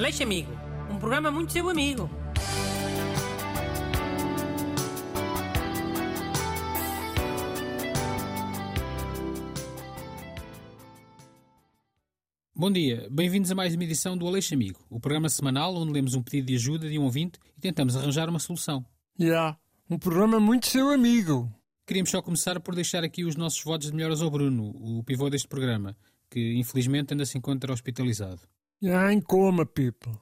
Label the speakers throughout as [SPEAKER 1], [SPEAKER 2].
[SPEAKER 1] Aleixo Amigo, um programa muito seu amigo.
[SPEAKER 2] Bom dia, bem-vindos a mais uma edição do Aleixo Amigo, o programa semanal onde lemos um pedido de ajuda de um ouvinte e tentamos arranjar uma solução.
[SPEAKER 3] Já, yeah, um programa muito seu amigo.
[SPEAKER 2] Queríamos só começar por deixar aqui os nossos votos de melhoras ao Bruno, o pivô deste programa, que infelizmente ainda se encontra hospitalizado.
[SPEAKER 3] Já yeah, em coma, people.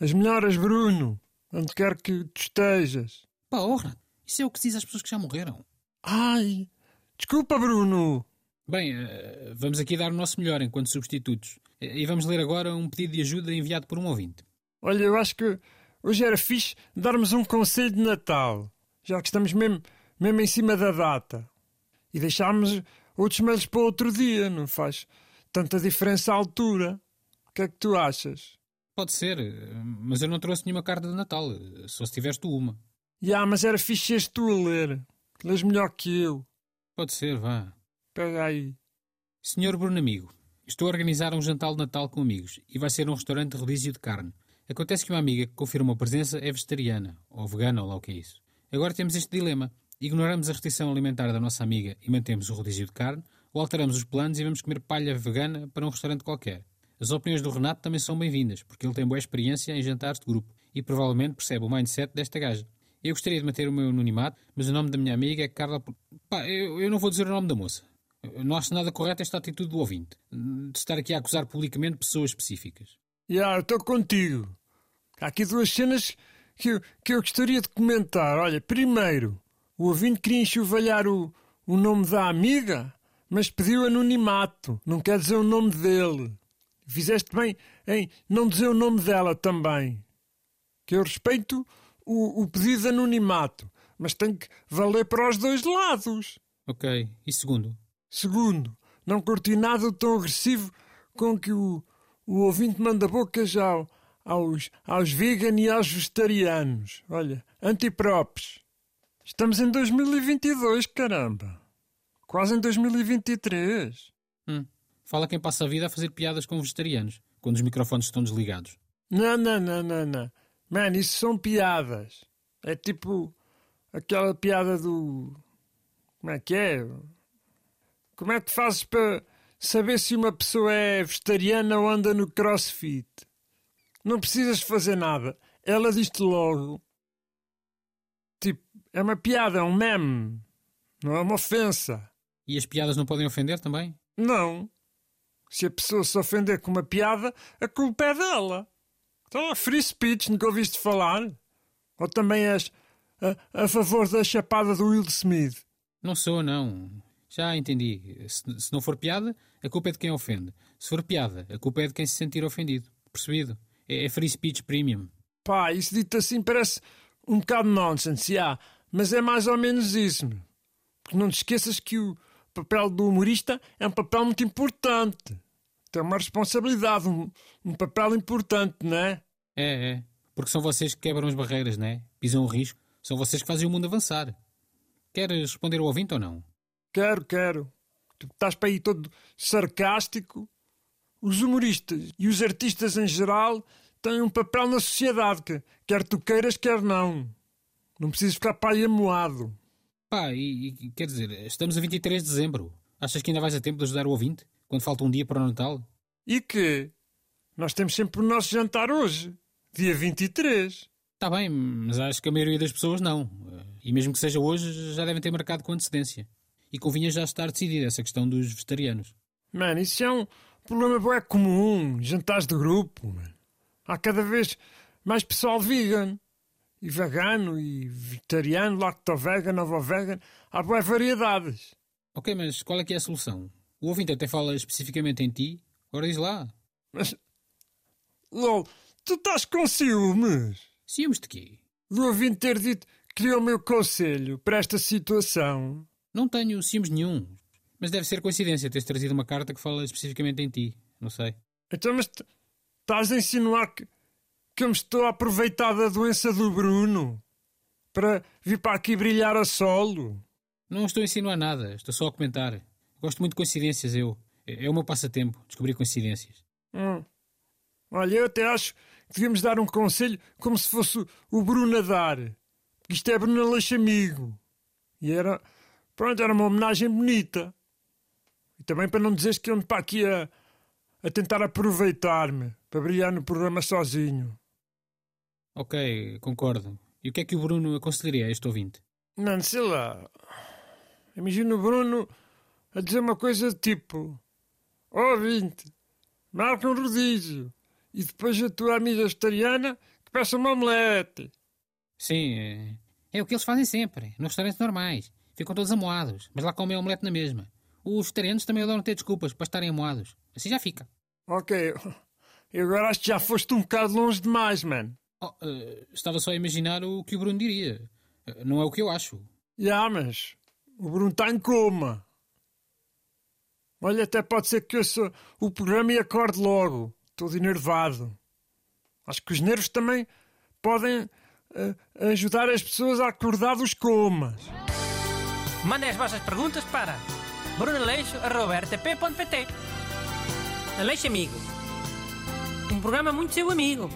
[SPEAKER 3] As melhoras, Bruno, onde quer que tu estejas.
[SPEAKER 2] Pá, honra, isso é o que se diz às pessoas que já morreram.
[SPEAKER 3] Ai, desculpa, Bruno.
[SPEAKER 2] Bem, eh, vamos aqui dar o nosso melhor enquanto substitutos. E vamos ler agora um pedido de ajuda enviado por um ouvinte.
[SPEAKER 3] Olha, eu acho que hoje era fixe darmos um conselho de Natal, já que estamos mesmo, mesmo em cima da data. E deixarmos outros mails para outro dia, não faz tanta diferença a altura. O que é que tu achas?
[SPEAKER 2] Pode ser, mas eu não trouxe nenhuma carta de Natal, só se tiveste tu uma.
[SPEAKER 3] Já, yeah, mas era fixe és tu a ler. Lês melhor que eu.
[SPEAKER 2] Pode ser, vá.
[SPEAKER 3] Pega aí.
[SPEAKER 2] Senhor Bruno Amigo, estou a organizar um jantar de Natal com amigos e vai ser um restaurante de rodízio de carne. Acontece que uma amiga que confirma a presença é vegetariana, ou vegana, ou lá o que é isso. Agora temos este dilema. Ignoramos a restrição alimentar da nossa amiga e mantemos o rodízio de carne, ou alteramos os planos e vamos comer palha vegana para um restaurante qualquer. As opiniões do Renato também são bem-vindas, porque ele tem boa experiência em jantares de grupo e provavelmente percebe o mindset desta gaja. Eu gostaria de manter o meu anonimato, mas o nome da minha amiga é Carla. Pá, eu, eu não vou dizer o nome da moça. Não acho nada correto esta atitude do ouvinte, de estar aqui a acusar publicamente pessoas específicas.
[SPEAKER 3] Já, yeah, estou contigo. Há aqui duas cenas que eu, que eu gostaria de comentar. Olha, primeiro, o ouvinte queria enxovalhar o, o nome da amiga, mas pediu anonimato. Não quer dizer o nome dele. Fizeste bem em não dizer o nome dela também. Que eu respeito o, o pedido de anonimato, mas tem que valer para os dois lados.
[SPEAKER 2] Ok. E segundo?
[SPEAKER 3] Segundo, não curti nada tão agressivo com que o, o ouvinte manda bocas ao, aos, aos vegan e aos vegetarianos. Olha, antipropes. Estamos em 2022, caramba. Quase em 2023.
[SPEAKER 2] Hum. Fala quem passa a vida a fazer piadas com vegetarianos, quando os microfones estão desligados.
[SPEAKER 3] Não, não, não, não, não. Mano, isso são piadas. É tipo aquela piada do. Como é que é? Como é que fazes para saber se uma pessoa é vegetariana ou anda no crossfit? Não precisas fazer nada. Ela diz-te logo. Tipo, é uma piada, é um meme. Não é uma ofensa.
[SPEAKER 2] E as piadas não podem ofender também?
[SPEAKER 3] Não. Se a pessoa se ofender com uma piada, a culpa é dela. Então, free speech, nunca ouviste falar? Ou também és a, a favor da chapada do Will Smith?
[SPEAKER 2] Não sou, não. Já entendi. Se, se, não for piada, a culpa é de quem ofende. Se for piada, a culpa é de quem se sentir ofendido. Percebido? É, é free speech premium.
[SPEAKER 3] Pá, isso dito assim parece um bocado nonsense, já. Mas é mais ou menos isso. Porque não te esqueças que o papel do humorista é um papel muito importante. Tem uma responsabilidade, um, um papel importante, não é?
[SPEAKER 2] É, é. Porque são vocês que quebram as barreiras, não é? Pisam o risco. São vocês que fazem o mundo avançar. Queres responder ao ouvinte ou não?
[SPEAKER 3] Quero, quero. Tu estás para aí todo sarcástico. Os humoristas e os artistas em geral têm um papel na sociedade, que quer tu queiras, quer não. Não precisas ficar para aí amoado.
[SPEAKER 2] Pá, e, e, quer dizer, estamos a 23 de dezembro. Achas que ainda vais a tempo de ajudar o ouvinte? Quando falta um dia para o Natal?
[SPEAKER 3] E que? Nós temos sempre o nosso jantar hoje, dia 23.
[SPEAKER 2] Está bem, mas acho que a maioria das pessoas não. E mesmo que seja hoje, já devem ter marcado com antecedência. E convinha já estar decidida essa questão dos vegetarianos.
[SPEAKER 3] Mano, isso é um problema bué comum. Jantares de grupo, mano. Há cada vez mais pessoal vegan. E vegano, e vegetariano, lacto-vegan, ovo-vegan. Há boas variedades.
[SPEAKER 2] Ok, mas qual é que é a solução? O ouvinte até fala especificamente em ti. Ora diz lá.
[SPEAKER 3] Mas... LOL, tu estás com ciúmes?
[SPEAKER 2] Ciúmes de quê?
[SPEAKER 3] Do ouvinte ter dito que queria o meu conselho para esta situação.
[SPEAKER 2] Não tenho ciúmes nenhum. Mas deve ser coincidência teres trazido uma carta que fala especificamente em ti. Não sei.
[SPEAKER 3] Então, mas estás a insinuar que, que eu me estou a aproveitar da doença do Bruno para vir para aqui brilhar a solo?
[SPEAKER 2] Não estou a insinuar nada. Estou só a comentar. Gosto muito de coincidências, eu. É, o meu passatempo, descobrir coincidências.
[SPEAKER 3] Hum. Olha, eu até acho devíamos dar um conselho como se fosse o Bruno a dar. Isto é Bruno Aleixo Amigo. E era, pronto, era uma homenagem bonita. E também para não dizeres que eu ando para aqui a, a tentar aproveitar-me, para brilhar no programa sozinho.
[SPEAKER 2] Ok, concordo. E o que é que o Bruno aconselharia a este ouvinte?
[SPEAKER 3] Não, sei lá. Imagina o Bruno a dizer uma coisa tipo: oh, ouvinte, marca um rodízio e depois a tua amiga vegetariana que peça uma omelete.
[SPEAKER 2] Sim, é, é o que eles fazem sempre, nos restaurantes normais. Ficam todos amoados, mas lá comem a omelete na mesma. Os vegetarianos também adoram ter desculpas para estarem amoados. Assim já fica.
[SPEAKER 3] Ok, eu agora acho que já foste um bocado longe demais, mano.
[SPEAKER 2] Oh, uh, estava só a imaginar o que o Bruno diria. Uh, não é o que eu acho.
[SPEAKER 3] Já, yeah, mas o Bruno está em coma. Olha, até pode ser que ouça o programa e acorde logo. Todo enervado. Acho que os nervos também podem uh, ajudar as pessoas a acordar dos comas.
[SPEAKER 1] Mandem as vossas perguntas para brunaleixo.rtp.pt Aleixo Amigo. Um programa muito seu amigo.